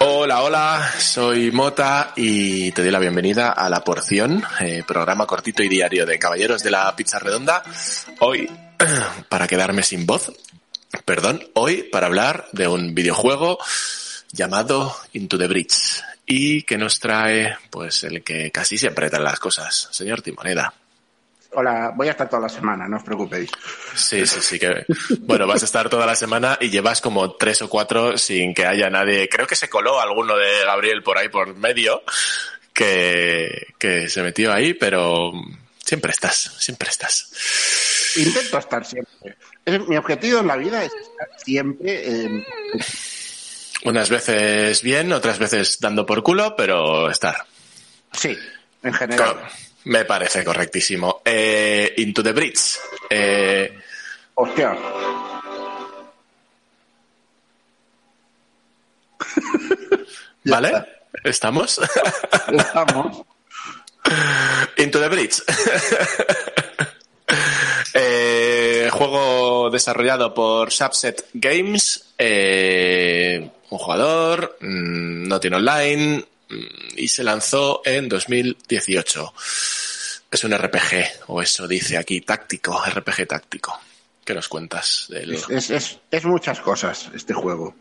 Hola, hola, soy Mota y te doy la bienvenida a La Porción, eh, programa cortito y diario de Caballeros de la Pizza Redonda. Hoy, para quedarme sin voz, perdón, hoy para hablar de un videojuego llamado Into the Bridge y que nos trae, pues, el que casi siempre trae las cosas, señor Timoneda. Hola, voy a estar toda la semana, no os preocupéis. Sí, sí, sí que. Bueno, vas a estar toda la semana y llevas como tres o cuatro sin que haya nadie. Creo que se coló alguno de Gabriel por ahí por medio que, que se metió ahí, pero siempre estás, siempre estás. Intento estar siempre. mi objetivo en la vida es estar siempre. Eh, Unas veces bien, otras veces dando por culo, pero estar. Sí, en general. Me parece correctísimo. Eh, Into the Bridge. Eh... Hostia. ¿Vale? ¿Estamos? Estamos. Into the Bridge. eh, juego desarrollado por Subset Games. Eh, un jugador, mmm, no tiene online, y se lanzó en 2018. Es un RPG, o eso dice aquí, táctico, RPG táctico. ¿Qué nos cuentas? Del... Es, es, es, muchas cosas este juego.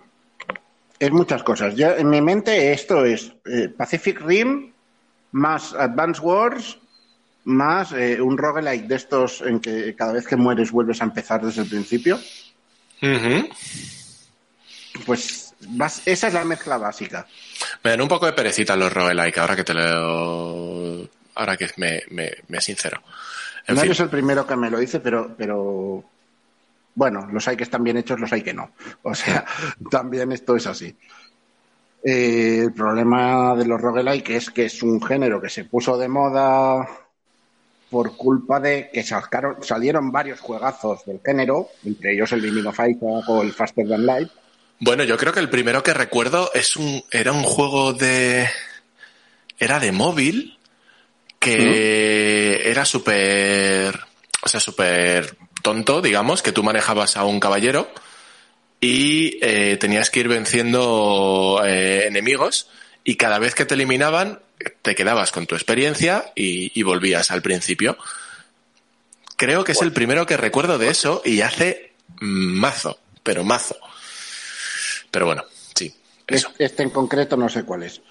Es muchas cosas. Ya en mi mente esto es eh, Pacific Rim más Advance Wars más eh, un roguelike de estos en que cada vez que mueres vuelves a empezar desde el principio. Uh -huh. Pues vas, esa es la mezcla básica. Me dan un poco de perecita los roguelike, ahora que te lo... Ahora que me, me, me sincero. En no fin. eres el primero que me lo dice, pero, pero... Bueno, los hay que están bien hechos, los hay que no. O sea, también esto es así. Eh, el problema de los roguelike es que es un género que se puso de moda por culpa de que sacaron, salieron varios juegazos del género, entre ellos el of Isaac o el Faster Than Light, bueno, yo creo que el primero que recuerdo es un, era un juego de, era de móvil, que ¿Mm? era súper, o sea, súper tonto, digamos, que tú manejabas a un caballero y eh, tenías que ir venciendo eh, enemigos y cada vez que te eliminaban te quedabas con tu experiencia y, y volvías al principio. Creo que es el primero que recuerdo de eso y hace mazo, pero mazo. Pero bueno, sí. Eso. Este en concreto no sé cuál es.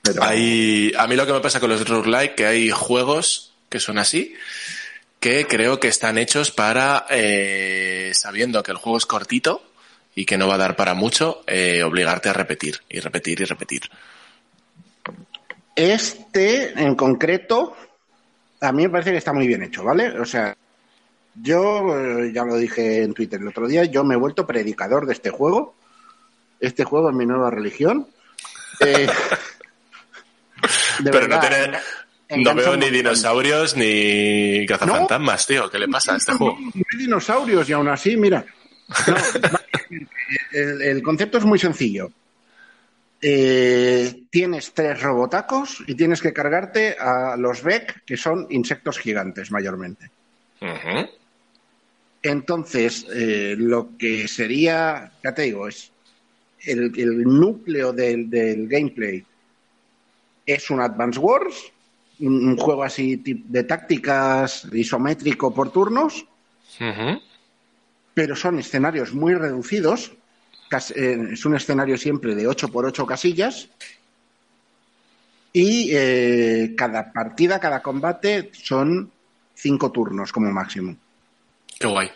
Pero... Hay, a mí lo que me pasa con los roguelike que hay juegos que son así, que creo que están hechos para, eh, sabiendo que el juego es cortito y que no va a dar para mucho, eh, obligarte a repetir y repetir y repetir. Este en concreto, a mí me parece que está muy bien hecho, ¿vale? O sea, yo eh, ya lo dije en Twitter el otro día, yo me he vuelto predicador de este juego este juego es mi nueva religión. Eh, Pero verdad, no, tiene, no veo ni dinosaurios ni cazafantasmas, ¿No? tío. ¿Qué le pasa a este juego? No hay dinosaurios y aún así, mira. No, el, el, concepto es muy sencillo. Eh, tienes tres robotacos y tienes que cargarte a los Beck, que son insectos gigantes mayormente. Uh -huh. Entonces, eh, lo que sería, ya te digo, es el, el núcleo del, del, gameplay es un Advance Wars, un, un, juego así de tácticas isométrico por turnos, uh -huh. pero son escenarios muy reducidos. Eh, es un escenario siempre de 8 por 8 casillas. Y eh, cada partida, cada combate son 5 turnos como máximo. Qué guay.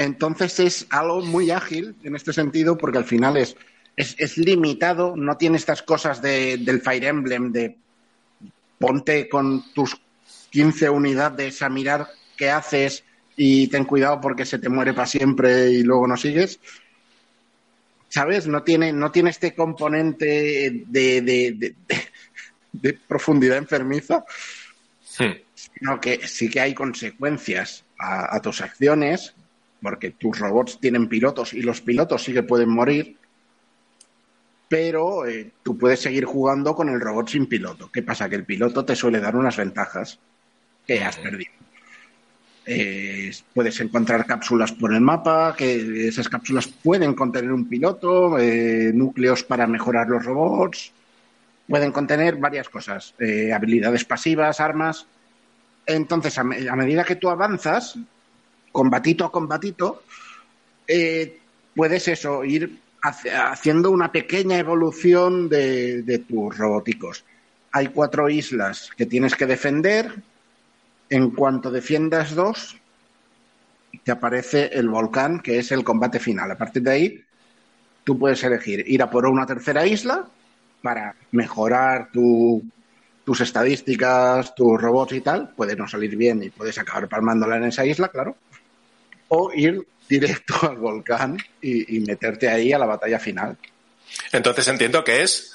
Entonces es algo muy ágil en este sentido porque al final es, es, es limitado, no tiene estas cosas de, del Fire Emblem de ponte con tus 15 unidades a mirar qué haces y ten cuidado porque se te muere para siempre y luego no sigues. ¿Sabes? No tiene, no tiene este componente de, de, de, de profundidad enfermiza, sí. sino que sí que hay consecuencias a, a tus acciones porque tus robots tienen pilotos y los pilotos sí que pueden morir, pero eh, tú puedes seguir jugando con el robot sin piloto. ¿Qué pasa? Que el piloto te suele dar unas ventajas que has perdido. Eh, puedes encontrar cápsulas por el mapa, que esas cápsulas pueden contener un piloto, eh, núcleos para mejorar los robots, pueden contener varias cosas, habilidades pasivas, armas. Entonces, a, medida que tú avanzas, combatito a combatito, puedes eso, ir haciendo una pequeña evolución de tus robóticos. Hay cuatro islas que tienes que defender, en cuanto defiendas dos, te aparece el volcán, que es el combate final. A partir de ahí, tú puedes elegir ir a por una tercera isla para mejorar tus estadísticas, tus robots y tal. Puede no salir bien y puedes acabar palmándola en esa isla, claro. O ir directo al volcán y, y meterte ahí a la batalla final. Entonces entiendo que es,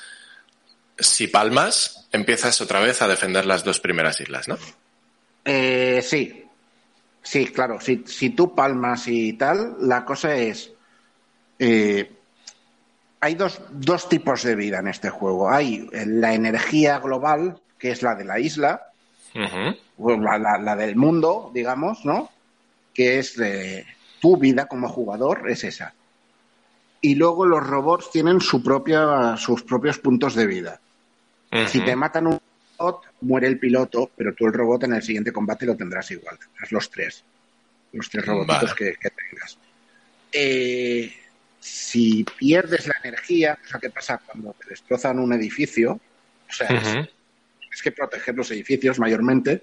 si palmas, empiezas otra vez a defender las dos primeras islas, ¿no? Eh, sí, sí, claro. Si, si, tú palmas y tal, la cosa es. Eh, hay dos, dos, tipos de vida en este juego. Hay la energía global, que es la de la isla, la, del mundo, digamos, ¿no? Que es de tu vida como jugador, es esa. Y luego los robots tienen su propia, sus propios puntos de vida. Si te matan un muere el piloto, pero tú el robot en el siguiente combate lo tendrás igual. Tendrás los tres. Los tres robotitos que, tengas. Eh, si pierdes la energía, o sea, ¿qué pasa cuando te destrozan un edificio? O sea, es, que proteger los edificios mayormente.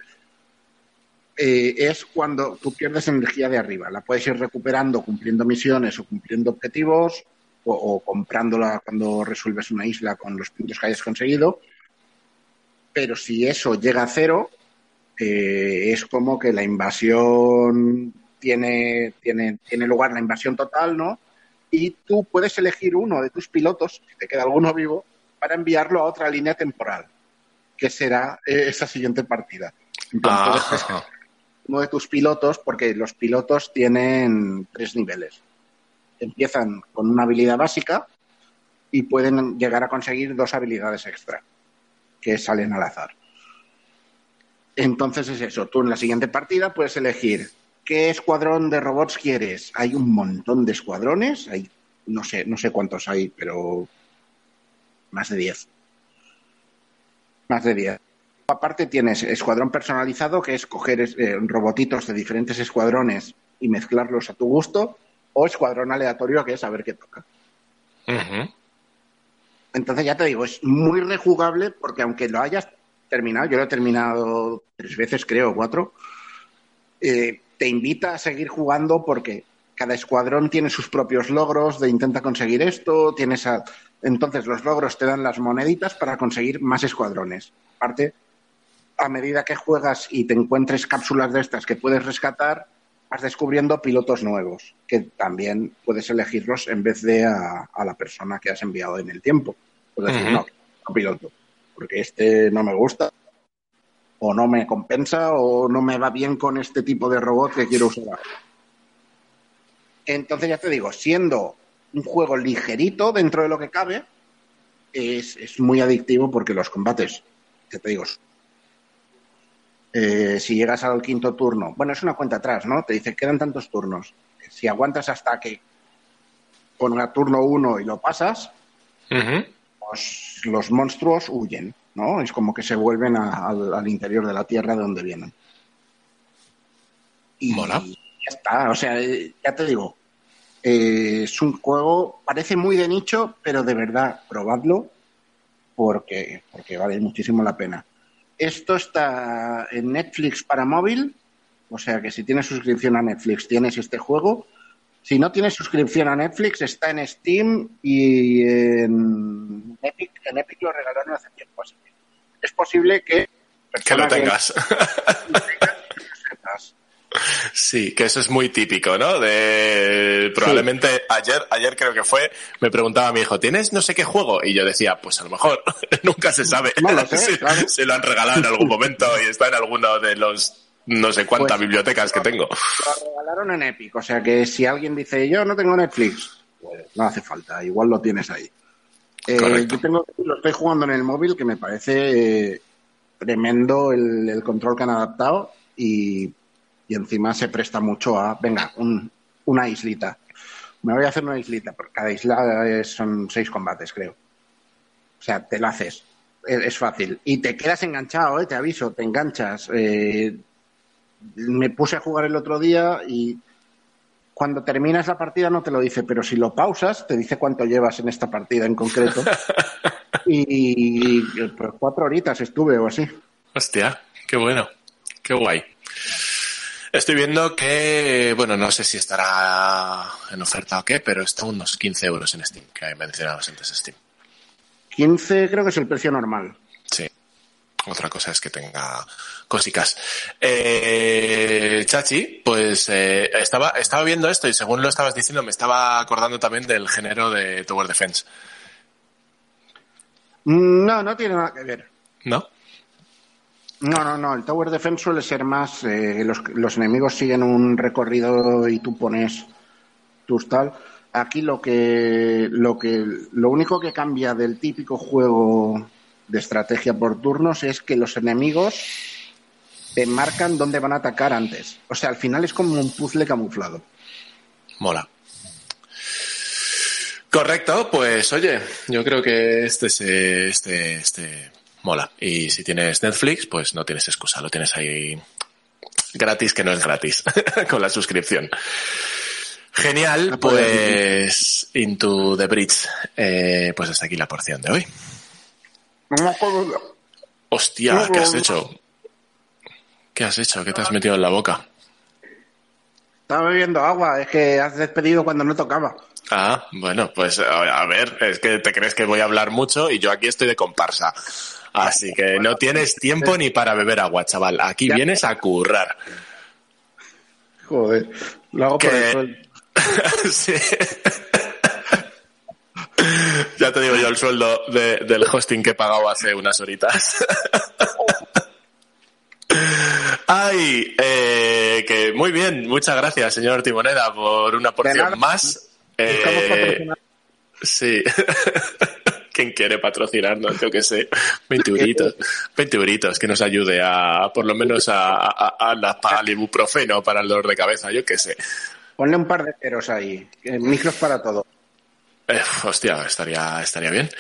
Eh, es cuando tú pierdes energía de arriba. La puedes ir recuperando cumpliendo misiones o cumpliendo objetivos o, comprándola cuando resuelves una isla con los puntos que hayas conseguido pero si eso llega a cero, eh, es como que la invasión tiene, tiene, tiene lugar, la invasión total, ¿no? Y tú puedes elegir uno de tus pilotos, si te queda alguno vivo, para enviarlo a otra línea temporal, que será eh, esa siguiente partida. Entonces, ah. Uno de tus pilotos, porque los pilotos tienen tres niveles. Empiezan con una habilidad básica y pueden llegar a conseguir dos habilidades extra que salen al azar. Entonces es eso, tú en la siguiente partida puedes elegir qué escuadrón de robots quieres. Hay un montón de escuadrones, hay no sé, no sé cuántos hay, pero más de 10. Más de 10. Aparte tienes escuadrón personalizado, que es coger eh, robotitos de diferentes escuadrones y mezclarlos a tu gusto, o escuadrón aleatorio, que es saber qué toca. Entonces ya te digo, es muy rejugable porque aunque lo hayas terminado, yo lo he terminado tres veces, creo, cuatro, eh, te invita a seguir jugando porque cada escuadrón tiene sus propios logros de intenta conseguir esto, tienes a... entonces los logros te dan las moneditas para conseguir más escuadrones. Aparte, a medida que juegas y te encuentres cápsulas de estas que puedes rescatar, vas descubriendo pilotos nuevos, que también puedes elegirlos en vez de a, la persona que has enviado en el tiempo. Puedes decir, no, no piloto, porque este no me gusta, o no me compensa, o no me va bien con este tipo de robot que quiero usar. Entonces, ya te digo, siendo un juego ligerito dentro de lo que cabe, es, es muy adictivo porque los combates, ya te digo, eh, si llegas al quinto turno, bueno, es una cuenta atrás, ¿no? Te dice, quedan tantos turnos. Si aguantas hasta que ponga turno uno y lo pasas, los, monstruos huyen, ¿no? Es como que se vuelven al, interior de la tierra de donde vienen. Y ya está, o sea, ya te digo, eh, es un juego, parece muy de nicho, pero de verdad, probadlo porque, porque vale muchísimo la pena. Esto está en Netflix para móvil, o sea que si tienes suscripción a Netflix tienes este juego. Si no tienes suscripción a Netflix, está en Steam y en Epic. En Epic lo regalaron hace tiempo, así es posible que... Que lo tengas. Sí, que eso es muy típico, ¿no? De probablemente ayer, ayer creo que fue, me preguntaba a mi hijo, ¿tienes no sé qué juego? Y yo decía, pues a lo mejor nunca se sabe. se, lo han regalado en algún momento y está en alguno de los no sé cuántas pues, bibliotecas que tengo. Lo regalaron en Epic, o sea que si alguien dice, yo no tengo Netflix, pues no hace falta, igual lo tienes ahí. Eh, yo tengo, lo estoy jugando en el móvil, que me parece eh, tremendo el, el control que han adaptado y Y encima se presta mucho a, venga, un, una islita. Me voy a hacer una islita, porque cada isla es- son seis combates, creo. O sea, te lo haces. Es, es fácil. Y te quedas enganchado, ¿eh? te aviso, te enganchas. Eh, me puse a jugar el otro día y cuando terminas la partida no te lo dice, pero si lo pausas, te dice cuánto llevas en esta partida en concreto. y, y, pues, cuatro horitas estuve o así. Hostia, qué bueno, qué guay. Estoy viendo que, bueno, no sé si estará en oferta o qué, pero está unos 15 euros en Steam, que mencionabas antes Steam. 15 creo que es el precio normal. Sí. Otra cosa es que tenga cosicas. Eh, Chachi, pues eh, estaba, estaba viendo esto y según lo estabas diciendo me estaba acordando también del género de Tower Defense. No, no tiene nada que ver. ¿No? No, no, no. El Tower Defense suele ser más. eh, los, los enemigos siguen un recorrido y tú pones tus tal. Aquí lo que, lo que, lo único que cambia del típico juego de estrategia por turnos es que los enemigos te marcan dónde van a atacar antes. O sea, al final es como un puzzle camuflado. Mola. Correcto, pues oye, yo creo que este se, este, este mola. Y si tienes Netflix, pues no tienes excusa, lo tienes ahí gratis, que no es gratis, con la suscripción. Genial, pues Into the Bridge. Eh, pues hasta aquí la porción de hoy. Hostia, ¿qué has hecho? ¿Qué has hecho? ¿Qué te has metido en la boca? Estaba bebiendo agua, es que has despedido cuando no tocaba. Ah, bueno, pues a ver, es que te crees que voy a hablar mucho y yo aquí estoy de comparsa. Así que no tienes tiempo ni para beber agua, chaval. Aquí Ya. vienes a currar. Joder, lo hago por el sueldo. Sí. Ya te digo yo el sueldo de- del hosting que he pagado hace unas horitas. Ay, eh, que muy bien, muchas gracias, señor Timoneda, por una porción más. Buscamos Eh, patrocinar. Sí. ¿Quién quiere patrocinarnos? Yo qué sé. 20 euritos. 20 euritos que nos ayude a, por lo menos a, a, a la, al ibuprofeno para el dolor de cabeza, yo qué sé. Ponle un par de ceros ahí. eh, Micros para todo. Eh, hostia, estaría, estaría bien.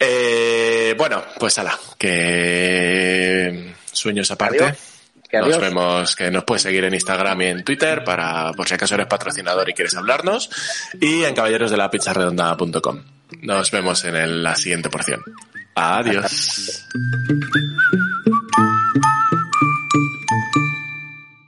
Eh, bueno, pues ala, que sueños aparte. Adiós. Que Nos vemos, que nos puedes seguir en Instagram y en Twitter para, por si acaso eres patrocinador y quieres hablarnos. Y en caballerosdelapizarredonda.com. Nos vemos en el- la siguiente porción. Adiós.